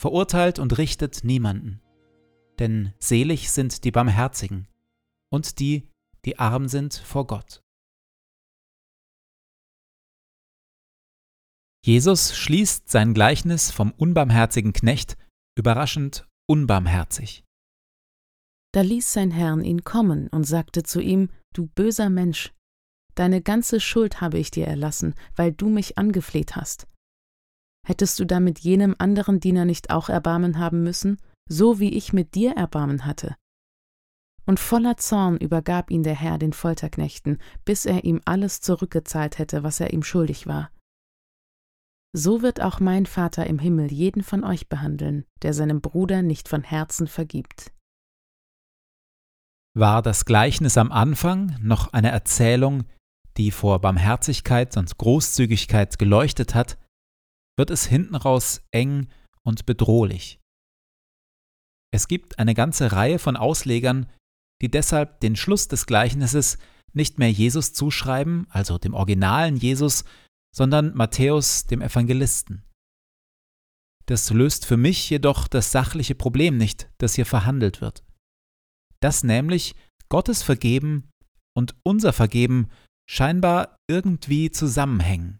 verurteilt und richtet niemanden. Denn selig sind die Barmherzigen und die, die arm sind vor Gott. Jesus schließt sein Gleichnis vom unbarmherzigen Knecht überraschend unbarmherzig. Da ließ sein Herrn ihn kommen und sagte zu ihm, Du böser Mensch, deine ganze Schuld habe ich dir erlassen, weil du mich angefleht hast. Hättest du da mit jenem anderen Diener nicht auch Erbarmen haben müssen, so wie ich mit dir Erbarmen hatte? Und voller Zorn übergab ihn der Herr den Folterknechten, bis er ihm alles zurückgezahlt hätte, was er ihm schuldig war. So wird auch mein Vater im Himmel jeden von euch behandeln, der seinem Bruder nicht von Herzen vergibt. War das Gleichnis am Anfang noch eine Erzählung, die vor Barmherzigkeit und Großzügigkeit geleuchtet hat, wird es hinten raus eng und bedrohlich. Es gibt eine ganze Reihe von Auslegern, die deshalb den Schluss des Gleichnisses nicht mehr Jesus zuschreiben, also dem originalen Jesus, sondern Matthäus, dem Evangelisten. Das löst für mich jedoch das sachliche Problem nicht, das hier verhandelt wird. Dass nämlich Gottes Vergeben und unser Vergeben scheinbar irgendwie zusammenhängen.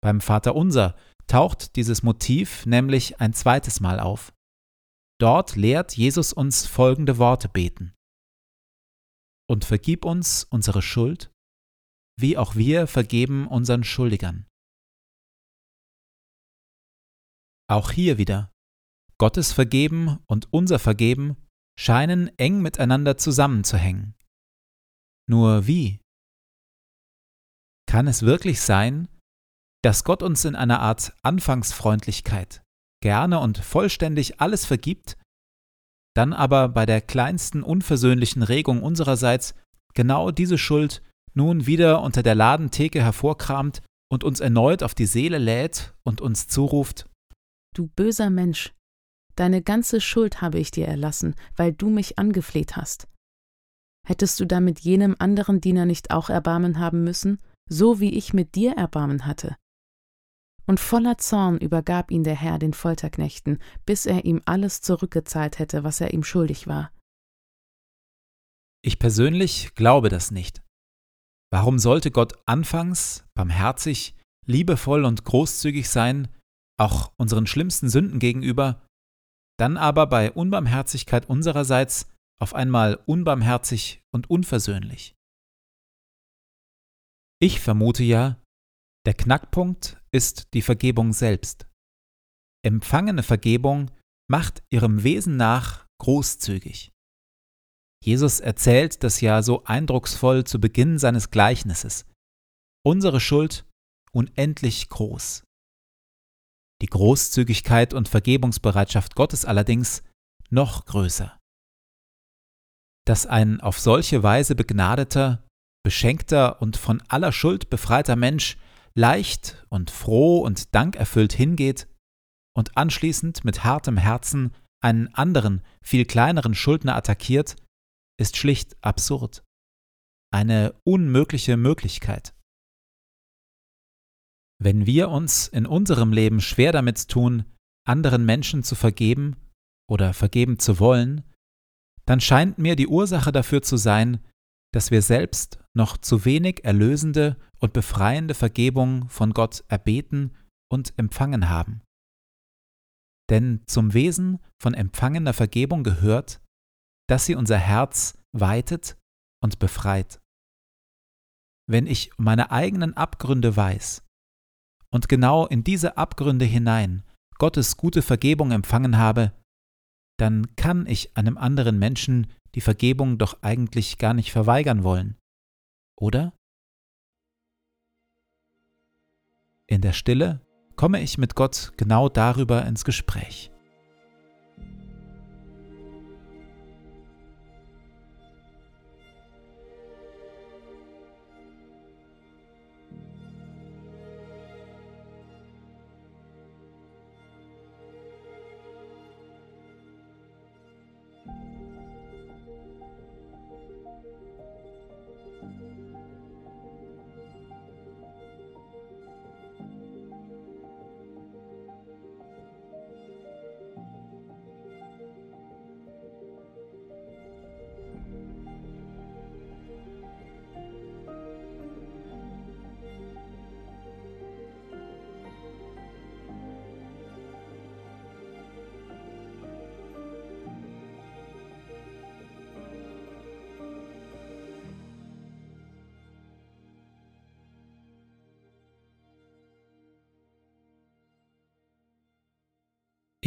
Beim Vater Unser taucht dieses Motiv nämlich ein zweites Mal auf. Dort lehrt Jesus uns folgende Worte beten. Und vergib uns unsere Schuld, wie auch wir vergeben unseren Schuldigern. Auch hier wieder. Gottes Vergeben und unser Vergeben scheinen eng miteinander zusammenzuhängen. Nur wie? Kann es wirklich sein, dass Gott uns in einer Art Anfangsfreundlichkeit gerne und vollständig alles vergibt, dann aber bei der kleinsten unversöhnlichen Regung unsererseits genau diese Schuld nun wieder unter der Ladentheke hervorkramt und uns erneut auf die Seele lädt und uns zuruft Du böser Mensch, deine ganze Schuld habe ich dir erlassen, weil du mich angefleht hast. Hättest du damit jenem anderen Diener nicht auch Erbarmen haben müssen, so wie ich mit dir Erbarmen hatte? Und voller Zorn übergab ihn der Herr den Folterknechten, bis er ihm alles zurückgezahlt hätte, was er ihm schuldig war. Ich persönlich glaube das nicht. Warum sollte Gott anfangs barmherzig, liebevoll und großzügig sein, auch unseren schlimmsten Sünden gegenüber, dann aber bei Unbarmherzigkeit unsererseits auf einmal unbarmherzig und unversöhnlich? Ich vermute ja, der Knackpunkt ist die Vergebung selbst. Empfangene Vergebung macht ihrem Wesen nach großzügig. Jesus erzählt das ja so eindrucksvoll zu Beginn seines Gleichnisses. Unsere Schuld unendlich groß. Die Großzügigkeit und Vergebungsbereitschaft Gottes allerdings noch größer. Dass ein auf solche Weise begnadeter, beschenkter und von aller Schuld befreiter Mensch leicht und froh und dankerfüllt hingeht und anschließend mit hartem Herzen einen anderen, viel kleineren Schuldner attackiert, ist schlicht absurd. Eine unmögliche Möglichkeit. Wenn wir uns in unserem Leben schwer damit tun, anderen Menschen zu vergeben oder vergeben zu wollen, dann scheint mir die Ursache dafür zu sein, dass wir selbst noch zu wenig erlösende und befreiende Vergebung von Gott erbeten und empfangen haben. Denn zum Wesen von empfangener Vergebung gehört, dass sie unser Herz weitet und befreit. Wenn ich meine eigenen Abgründe weiß und genau in diese Abgründe hinein Gottes gute Vergebung empfangen habe, dann kann ich einem anderen Menschen die Vergebung doch eigentlich gar nicht verweigern wollen, oder? In der Stille komme ich mit Gott genau darüber ins Gespräch.